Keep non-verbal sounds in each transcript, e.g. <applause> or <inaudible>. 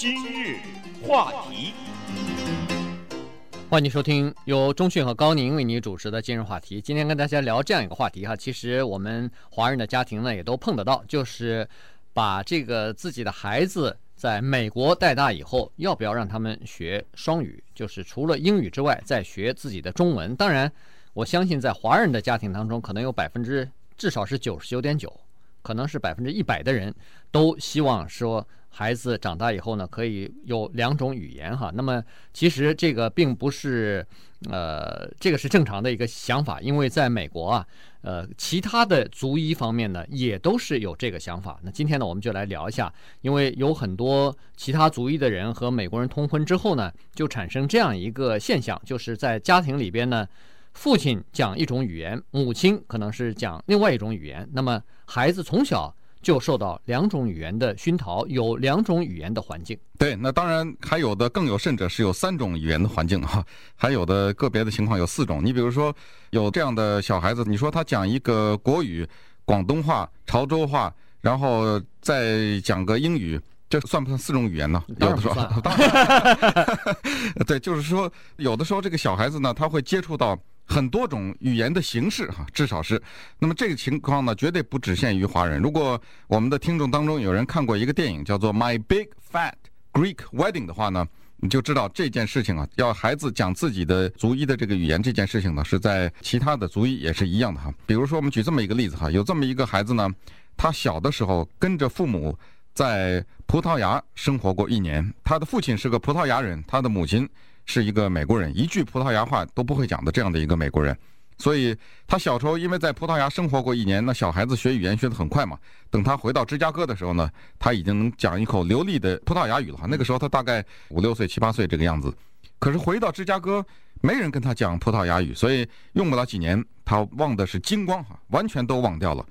今日话题，欢迎收听由中讯和高宁为你主持的今日话题。今天跟大家聊这样一个话题哈，其实我们华人的家庭呢也都碰得到，就是把这个自己的孩子在美国带大以后，要不要让他们学双语，就是除了英语之外再学自己的中文。当然，我相信在华人的家庭当中，可能有百分之至少是九十九点九。可能是百分之一百的人都希望说孩子长大以后呢，可以有两种语言哈。那么其实这个并不是，呃，这个是正常的一个想法，因为在美国啊，呃，其他的族裔方面呢也都是有这个想法。那今天呢，我们就来聊一下，因为有很多其他族裔的人和美国人通婚之后呢，就产生这样一个现象，就是在家庭里边呢。父亲讲一种语言，母亲可能是讲另外一种语言。那么孩子从小就受到两种语言的熏陶，有两种语言的环境。对，那当然还有的更有甚者是有三种语言的环境 <laughs> 哈，还有的个别的情况有四种。你比如说有这样的小孩子，你说他讲一个国语、广东话、潮州话，然后再讲个英语，这算不算四种语言呢？有的时候，当然，<laughs> 对，就是说有的时候这个小孩子呢，他会接触到。很多种语言的形式哈，至少是。那么这个情况呢，绝对不只限于华人。如果我们的听众当中有人看过一个电影叫做《My Big Fat Greek Wedding》的话呢，你就知道这件事情啊，要孩子讲自己的族裔的这个语言，这件事情呢，是在其他的族裔也是一样的哈。比如说，我们举这么一个例子哈，有这么一个孩子呢，他小的时候跟着父母在葡萄牙生活过一年，他的父亲是个葡萄牙人，他的母亲。是一个美国人，一句葡萄牙话都不会讲的这样的一个美国人，所以他小时候因为在葡萄牙生活过一年，那小孩子学语言学得很快嘛。等他回到芝加哥的时候呢，他已经能讲一口流利的葡萄牙语了。那个时候他大概五六岁、七八岁这个样子。可是回到芝加哥，没人跟他讲葡萄牙语，所以用不了几年，他忘的是精光哈，完全都忘掉了。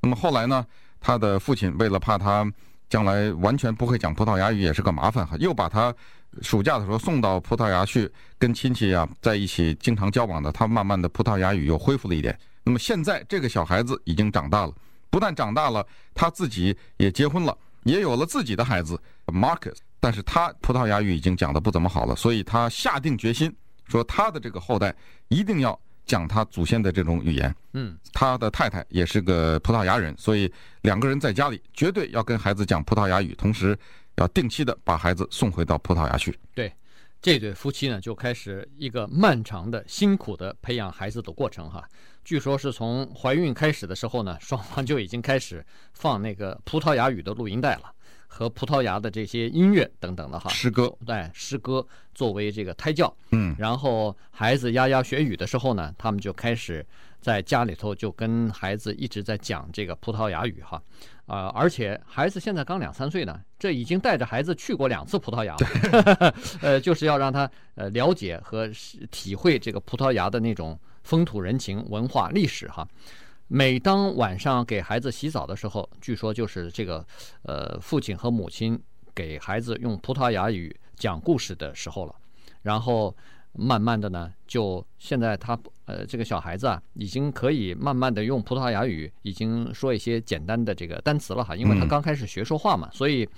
那么后来呢，他的父亲为了怕他将来完全不会讲葡萄牙语也是个麻烦哈，又把他。暑假的时候送到葡萄牙去跟亲戚啊在一起经常交往的，他慢慢的葡萄牙语又恢复了一点。那么现在这个小孩子已经长大了，不但长大了，他自己也结婚了，也有了自己的孩子 Marcus，但是他葡萄牙语已经讲得不怎么好了，所以他下定决心说他的这个后代一定要讲他祖先的这种语言。嗯，他的太太也是个葡萄牙人，所以两个人在家里绝对要跟孩子讲葡萄牙语，同时。要定期的把孩子送回到葡萄牙去。对，这对夫妻呢就开始一个漫长的、辛苦的培养孩子的过程哈。据说是从怀孕开始的时候呢，双方就已经开始放那个葡萄牙语的录音带了，和葡萄牙的这些音乐等等的哈。诗歌，对，诗歌作为这个胎教。嗯。然后孩子牙牙学语的时候呢，他们就开始在家里头就跟孩子一直在讲这个葡萄牙语哈。啊、呃，而且孩子现在刚两三岁呢，这已经带着孩子去过两次葡萄牙了，<laughs> 呃，就是要让他呃了解和体会这个葡萄牙的那种风土人情、文化、历史哈。每当晚上给孩子洗澡的时候，据说就是这个呃父亲和母亲给孩子用葡萄牙语讲故事的时候了，然后。慢慢的呢，就现在他呃这个小孩子啊，已经可以慢慢的用葡萄牙语，已经说一些简单的这个单词了哈，因为他刚开始学说话嘛，所以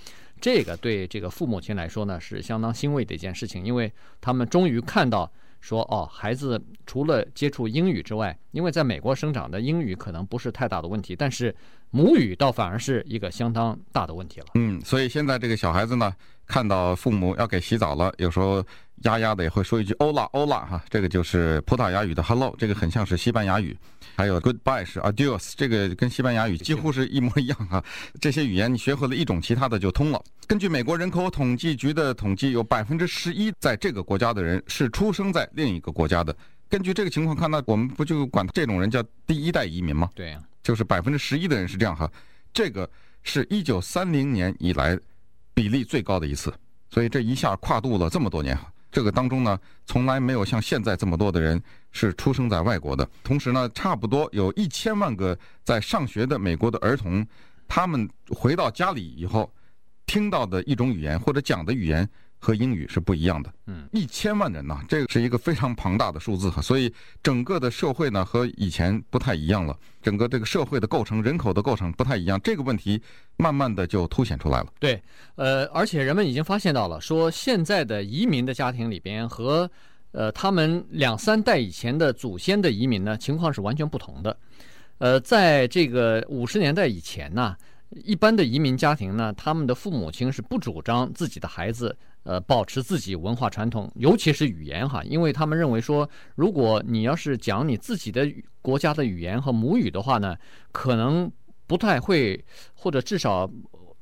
这个对这个父母亲来说呢，是相当欣慰的一件事情，因为他们终于看到说哦，孩子除了接触英语之外，因为在美国生长的英语可能不是太大的问题，但是母语倒反而是一个相当大的问题了。嗯，所以现在这个小孩子呢，看到父母要给洗澡了，有时候。丫丫的也会说一句 “Hola Hola” 哈，这个就是葡萄牙语的 “Hello”，这个很像是西班牙语。还有 “Goodbye” 是 “Adios”，这个跟西班牙语几乎是一模一样哈。这些语言你学会了一种，其他的就通了。根据美国人口统计局的统计，有百分之十一在这个国家的人是出生在另一个国家的。根据这个情况看，那我们不就管这种人叫第一代移民吗？对呀，就是百分之十一的人是这样哈。这个是一九三零年以来比例最高的一次，所以这一下跨度了这么多年哈。这个当中呢，从来没有像现在这么多的人是出生在外国的。同时呢，差不多有一千万个在上学的美国的儿童，他们回到家里以后，听到的一种语言或者讲的语言和英语是不一样的。嗯，一千万人呢，这个是一个非常庞大的数字哈，所以整个的社会呢和以前不太一样了，整个这个社会的构成、人口的构成不太一样，这个问题慢慢的就凸显出来了。对，呃，而且人们已经发现到了，说现在的移民的家庭里边和呃他们两三代以前的祖先的移民呢，情况是完全不同的。呃，在这个五十年代以前呢。一般的移民家庭呢，他们的父母亲是不主张自己的孩子呃保持自己文化传统，尤其是语言哈，因为他们认为说，如果你要是讲你自己的国家的语言和母语的话呢，可能不太会，或者至少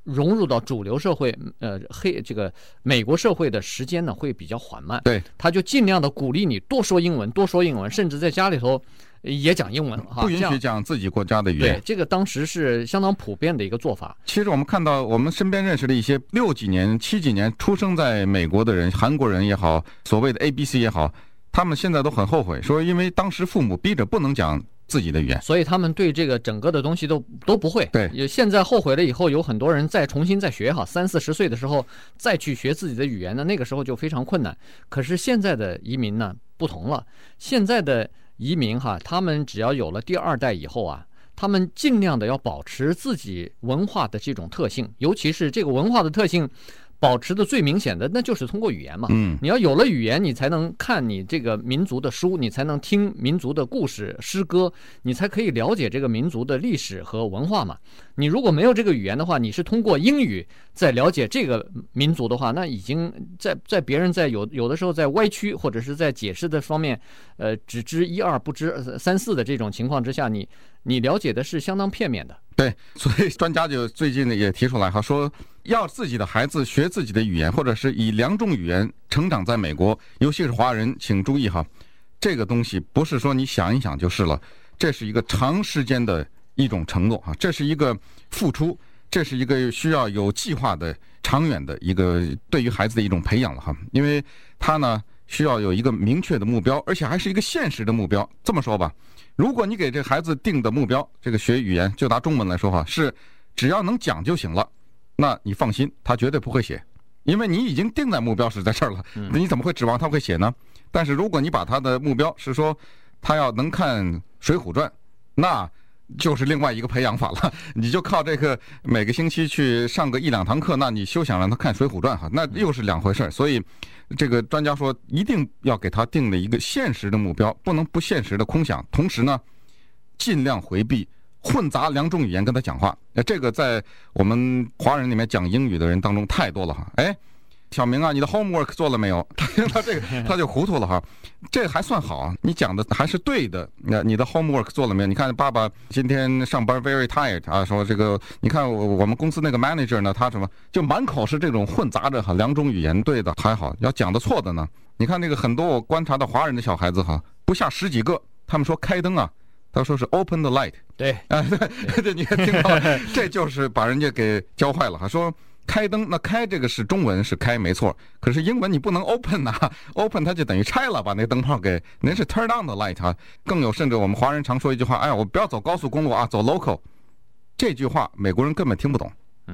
融入到主流社会，呃，黑这个美国社会的时间呢会比较缓慢。对，他就尽量的鼓励你多说英文，多说英文，甚至在家里头。也讲英文哈，不允许讲自己国家的语言。对，这个当时是相当普遍的一个做法。其实我们看到，我们身边认识的一些六几年、七几年出生在美国的人，韩国人也好，所谓的 ABC 也好，他们现在都很后悔，说因为当时父母逼着不能讲自己的语言，所以他们对这个整个的东西都都不会。对，现在后悔了以后，有很多人再重新再学哈，三四十岁的时候再去学自己的语言呢，那个时候就非常困难。可是现在的移民呢不同了，现在的。移民哈，他们只要有了第二代以后啊，他们尽量的要保持自己文化的这种特性，尤其是这个文化的特性。保持的最明显的，那就是通过语言嘛。嗯，你要有了语言，你才能看你这个民族的书，你才能听民族的故事、诗歌，你才可以了解这个民族的历史和文化嘛。你如果没有这个语言的话，你是通过英语在了解这个民族的话，那已经在在别人在有有的时候在歪曲或者是在解释的方面，呃，只知一二不知三四的这种情况之下，你你了解的是相当片面的。对，所以专家就最近呢也提出来哈，说要自己的孩子学自己的语言，或者是以两种语言成长在美国，尤其是华人，请注意哈，这个东西不是说你想一想就是了，这是一个长时间的一种承诺啊，这是一个付出，这是一个需要有计划的、长远的一个对于孩子的一种培养了哈，因为他呢需要有一个明确的目标，而且还是一个现实的目标。这么说吧。如果你给这孩子定的目标，这个学语言就拿中文来说哈，是只要能讲就行了，那你放心，他绝对不会写，因为你已经定在目标是在这儿了，那你怎么会指望他会写呢？但是如果你把他的目标是说他要能看《水浒传》，那就是另外一个培养法了。<laughs> 你就靠这个每个星期去上个一两堂课，那你休想让他看《水浒传》哈，那又是两回事儿。所以。这个专家说，一定要给他定了一个现实的目标，不能不现实的空想。同时呢，尽量回避混杂两种语言跟他讲话。那这个在我们华人里面讲英语的人当中太多了哈。哎。小明啊，你的 homework 做了没有？<laughs> 他听到这个 <laughs> 他就糊涂了哈。这还算好，你讲的还是对的。那你的 homework 做了没有？你看爸爸今天上班 very tired 啊，说这个，你看我我们公司那个 manager 呢，他什么就满口是这种混杂着哈两种语言，对的还好，要讲的错的呢。你看那个很多我观察到华人的小孩子哈，不下十几个，他们说开灯啊，他说是 open the light。对，啊 <laughs> 对对，你看听到，这就是把人家给教坏了哈，说。开灯，那开这个是中文是开没错，可是英文你不能 open 呐、啊、，<laughs> open 它就等于拆了，把那灯泡给，您是 turn on the light 啊。更有甚者，我们华人常说一句话，哎呀，我不要走高速公路啊，走 local。这句话美国人根本听不懂，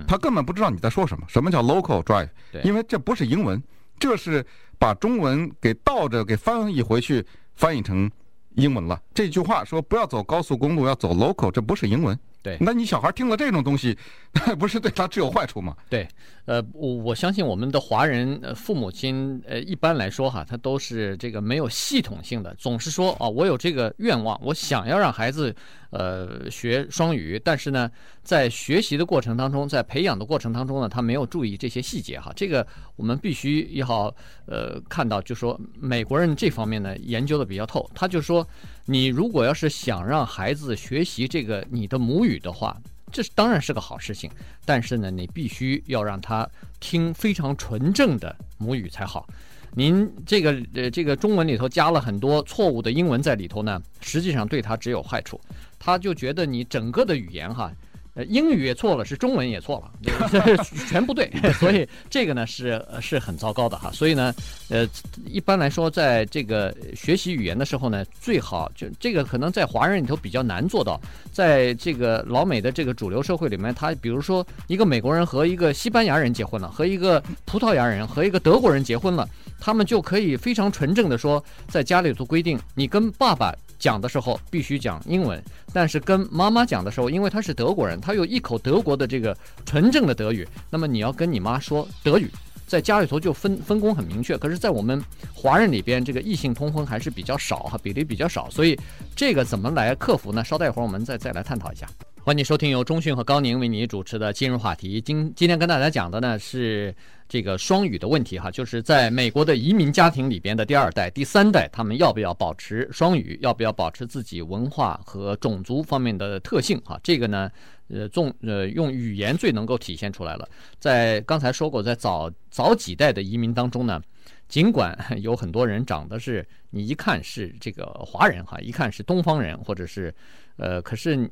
他根本不知道你在说什么，什么叫 local drive？因为这不是英文，这是把中文给倒着给翻译回去，翻译成英文了。这句话说不要走高速公路，要走 local，这不是英文。对，那你小孩听了这种东西，<laughs> 那不是对他只有坏处吗？对，呃，我我相信我们的华人父母亲，呃，一般来说哈，他都是这个没有系统性的，总是说啊，我有这个愿望，我想要让孩子。呃，学双语，但是呢，在学习的过程当中，在培养的过程当中呢，他没有注意这些细节哈。这个我们必须要呃看到，就说美国人这方面呢研究的比较透。他就说，你如果要是想让孩子学习这个你的母语的话，这是当然是个好事情，但是呢，你必须要让他听非常纯正的母语才好。您这个呃这个中文里头加了很多错误的英文在里头呢，实际上对他只有坏处。他就觉得你整个的语言哈，呃，英语也错了，是中文也错了，这 <laughs> 全不 <laughs> 对，所以这个呢是是很糟糕的哈。所以呢，呃，一般来说，在这个学习语言的时候呢，最好就这个可能在华人里头比较难做到，在这个老美的这个主流社会里面，他比如说一个美国人和一个西班牙人结婚了，和一个葡萄牙人和一个德国人结婚了，他们就可以非常纯正的说，在家里头规定，你跟爸爸。讲的时候必须讲英文，但是跟妈妈讲的时候，因为他是德国人，他有一口德国的这个纯正的德语，那么你要跟你妈说德语，在家里头就分分工很明确。可是，在我们华人里边，这个异性通婚还是比较少哈，比例比较少，所以这个怎么来克服呢？稍待一会儿我们再再来探讨一下。欢迎收听由钟讯和高宁为你主持的今日话题。今今天跟大家讲的呢是这个双语的问题哈，就是在美国的移民家庭里边的第二代、第三代，他们要不要保持双语，要不要保持自己文化和种族方面的特性哈？这个呢，呃，重呃用语言最能够体现出来了。在刚才说过，在早早几代的移民当中呢，尽管 <laughs> 有很多人长得是你一看是这个华人哈，一看是东方人，或者是呃，可是。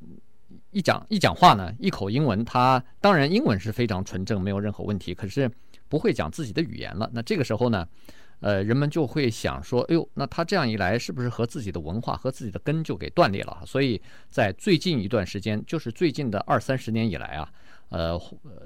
一讲一讲话呢，一口英文，他当然英文是非常纯正，没有任何问题。可是不会讲自己的语言了。那这个时候呢，呃，人们就会想说，哎呦，那他这样一来，是不是和自己的文化和自己的根就给断裂了？所以在最近一段时间，就是最近的二三十年以来啊，呃，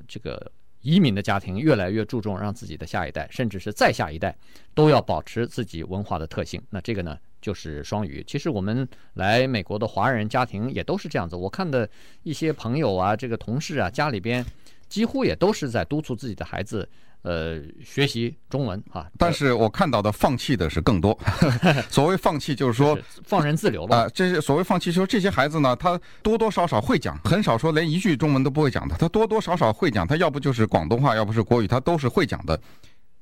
这个移民的家庭越来越注重让自己的下一代，甚至是再下一代，都要保持自己文化的特性。那这个呢？就是双语。其实我们来美国的华人家庭也都是这样子。我看的一些朋友啊，这个同事啊，家里边几乎也都是在督促自己的孩子，呃，学习中文啊。但是我看到的放弃的是更多。<laughs> 所谓放弃，就是说放任自流吧。啊，这些所谓放弃，就是说这些孩子呢，他多多少少会讲，很少说连一句中文都不会讲的。他多多少少会讲，他要不就是广东话，要不是国语，他都是会讲的。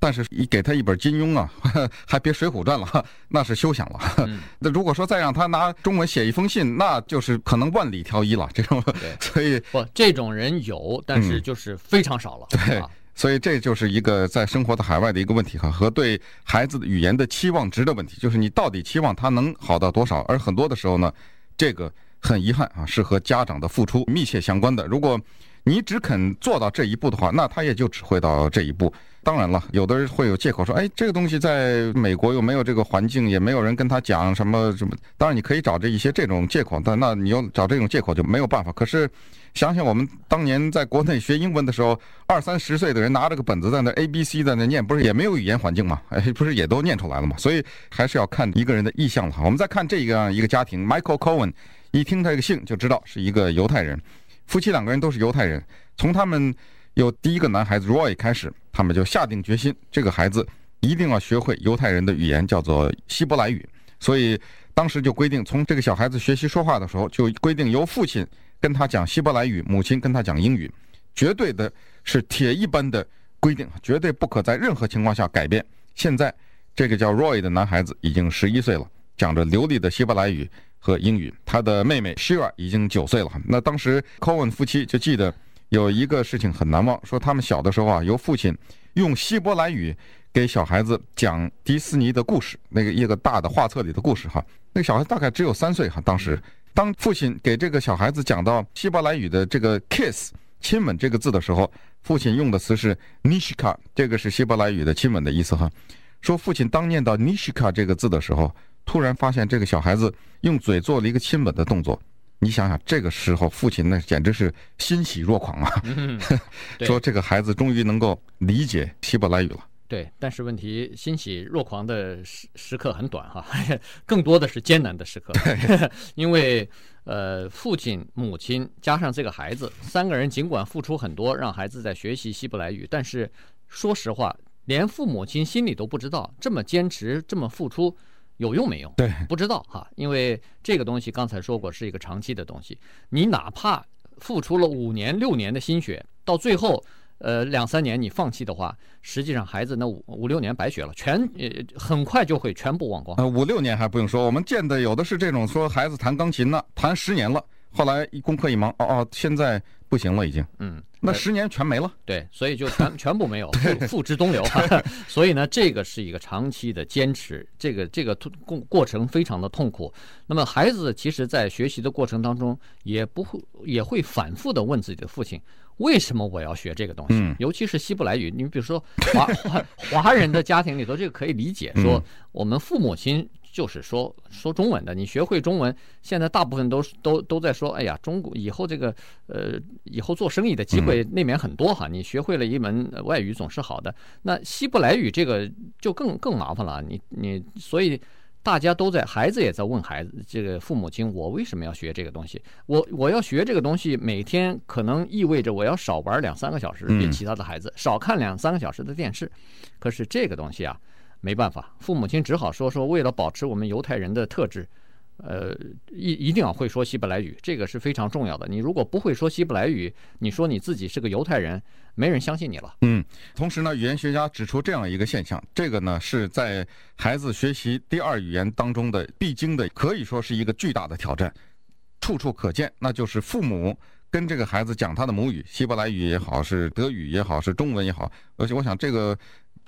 但是，你给他一本金庸啊，<laughs> 还别《水浒传》了，<laughs> 那是休想了。<laughs> 那如果说再让他拿中文写一封信，那就是可能万里挑一了。这种，所以不，这种人有，但是就是非常少了。对，所以这就是一个在生活的海外的一个问题哈，和对孩子的语言的期望值的问题，就是你到底期望他能好到多少？而很多的时候呢，这个很遗憾啊，是和家长的付出密切相关的。如果你只肯做到这一步的话，那他也就只会到这一步。当然了，有的人会有借口说，哎，这个东西在美国又没有这个环境，也没有人跟他讲什么什么。当然，你可以找这一些这种借口，但那你要找这种借口就没有办法。可是，想想我们当年在国内学英文的时候，二三十岁的人拿着个本子在那 A B C 在那念，不是也没有语言环境吗？<laughs> 哎，不是也都念出来了吗？所以还是要看一个人的意向了。我们再看这样一个家庭，Michael Cohen，一听他这个姓就知道是一个犹太人，夫妻两个人都是犹太人，从他们。有第一个男孩子 Roy 开始，他们就下定决心，这个孩子一定要学会犹太人的语言，叫做希伯来语。所以当时就规定，从这个小孩子学习说话的时候，就规定由父亲跟他讲希伯来语，母亲跟他讲英语，绝对的是铁一般的规定，绝对不可在任何情况下改变。现在这个叫 Roy 的男孩子已经十一岁了，讲着流利的希伯来语和英语。他的妹妹 Shir 已经九岁了。那当时 Cohen 夫妻就记得。有一个事情很难忘，说他们小的时候啊，由父亲用希伯来语给小孩子讲迪士尼的故事，那个一个大的画册里的故事哈。那个小孩大概只有三岁哈，当时当父亲给这个小孩子讲到希伯来语的这个 kiss 亲吻这个字的时候，父亲用的词是 nishka，这个是希伯来语的亲吻的意思哈。说父亲当念到 nishka 这个字的时候，突然发现这个小孩子用嘴做了一个亲吻的动作。你想想，这个时候父亲那简直是欣喜若狂啊！<laughs> 嗯、说这个孩子终于能够理解希伯来语了。对，但是问题欣喜若狂的时时刻很短哈，<laughs> 更多的是艰难的时刻。<laughs> 因为呃，父亲、母亲加上这个孩子三个人，尽管付出很多，让孩子在学习希伯来语，但是说实话，连父母亲心里都不知道这么坚持、这么付出。有用没用？对，不知道哈，因为这个东西刚才说过是一个长期的东西。你哪怕付出了五年、六年的心血，到最后，呃，两三年你放弃的话，实际上孩子那五五六年白学了，全呃很快就会全部忘光。呃，五六年还不用说，我们见的有的是这种说孩子弹钢琴呢，弹十年了，后来一功课一忙，哦哦，现在不行了已经。嗯，那十年全没了。对，所以就全 <laughs> 全部没有，付付之东流。<laughs> 所以呢，这个是一个长期的坚持，这个这个过过程非常的痛苦。那么孩子其实，在学习的过程当中，也不会也会反复的问自己的父亲。为什么我要学这个东西？尤其是希伯来语，你比如说华华 <laughs> 华人的家庭里头，这个可以理解。说我们父母亲就是说说中文的，你学会中文，现在大部分都都都在说，哎呀，中国以后这个呃以后做生意的机会那边很多哈，你学会了一门外语总是好的。那希伯来语这个就更更麻烦了，你你所以。大家都在，孩子也在问孩子，这个父母亲，我为什么要学这个东西？我我要学这个东西，每天可能意味着我要少玩两三个小时，比其他的孩子少看两三个小时的电视。可是这个东西啊，没办法，父母亲只好说说，为了保持我们犹太人的特质。呃，一一定要会说希伯来语，这个是非常重要的。你如果不会说希伯来语，你说你自己是个犹太人，没人相信你了。嗯，同时呢，语言学家指出这样一个现象，这个呢是在孩子学习第二语言当中的必经的，可以说是一个巨大的挑战，处处可见。那就是父母跟这个孩子讲他的母语，希伯来语也好，是德语也好，是中文也好，而且我想这个。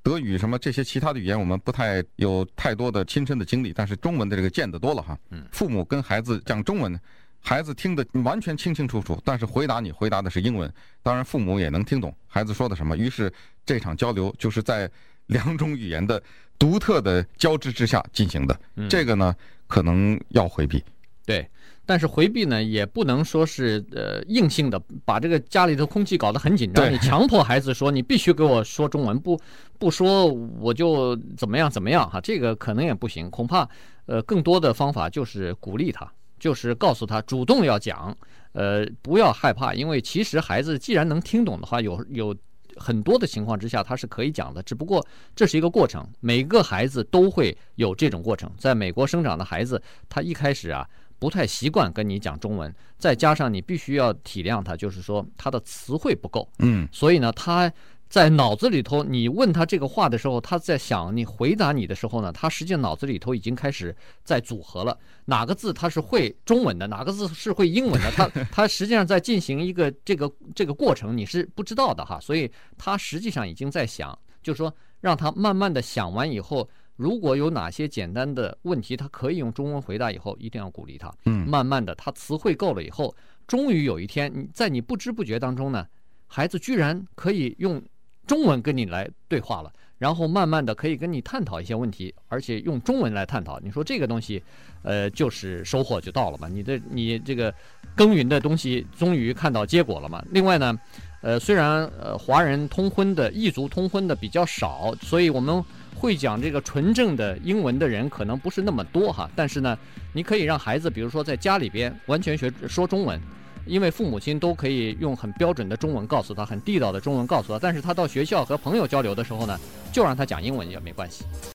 德语什么这些其他的语言，我们不太有太多的亲身的经历，但是中文的这个见得多了哈。嗯父母跟孩子讲中文，孩子听得完全清清楚楚，但是回答你回答的是英文，当然父母也能听懂孩子说的什么。于是这场交流就是在两种语言的独特的交织之下进行的，这个呢可能要回避。对。但是回避呢，也不能说是呃硬性的把这个家里的空气搞得很紧张，你强迫孩子说你必须给我说中文，不 <laughs> 不说我就怎么样怎么样哈，这个可能也不行。恐怕呃更多的方法就是鼓励他，就是告诉他主动要讲，呃不要害怕，因为其实孩子既然能听懂的话，有有很多的情况之下他是可以讲的，只不过这是一个过程，每个孩子都会有这种过程。在美国生长的孩子，他一开始啊。不太习惯跟你讲中文，再加上你必须要体谅他，就是说他的词汇不够，嗯，所以呢，他在脑子里头，你问他这个话的时候，他在想你回答你的时候呢，他实际上脑子里头已经开始在组合了，哪个字他是会中文的，哪个字是会英文的，他 <laughs> 他实际上在进行一个这个这个过程，你是不知道的哈，所以他实际上已经在想，就是说让他慢慢的想完以后。如果有哪些简单的问题，他可以用中文回答，以后一定要鼓励他。嗯，慢慢的，他词汇够了以后，终于有一天，你在你不知不觉当中呢，孩子居然可以用中文跟你来对话了，然后慢慢的可以跟你探讨一些问题，而且用中文来探讨。你说这个东西，呃，就是收获就到了嘛？你的你这个耕耘的东西终于看到结果了嘛？另外呢，呃，虽然呃华人通婚的异族通婚的比较少，所以我们。会讲这个纯正的英文的人可能不是那么多哈，但是呢，你可以让孩子，比如说在家里边完全学说中文，因为父母亲都可以用很标准的中文告诉他，很地道的中文告诉他，但是他到学校和朋友交流的时候呢，就让他讲英文也没关系。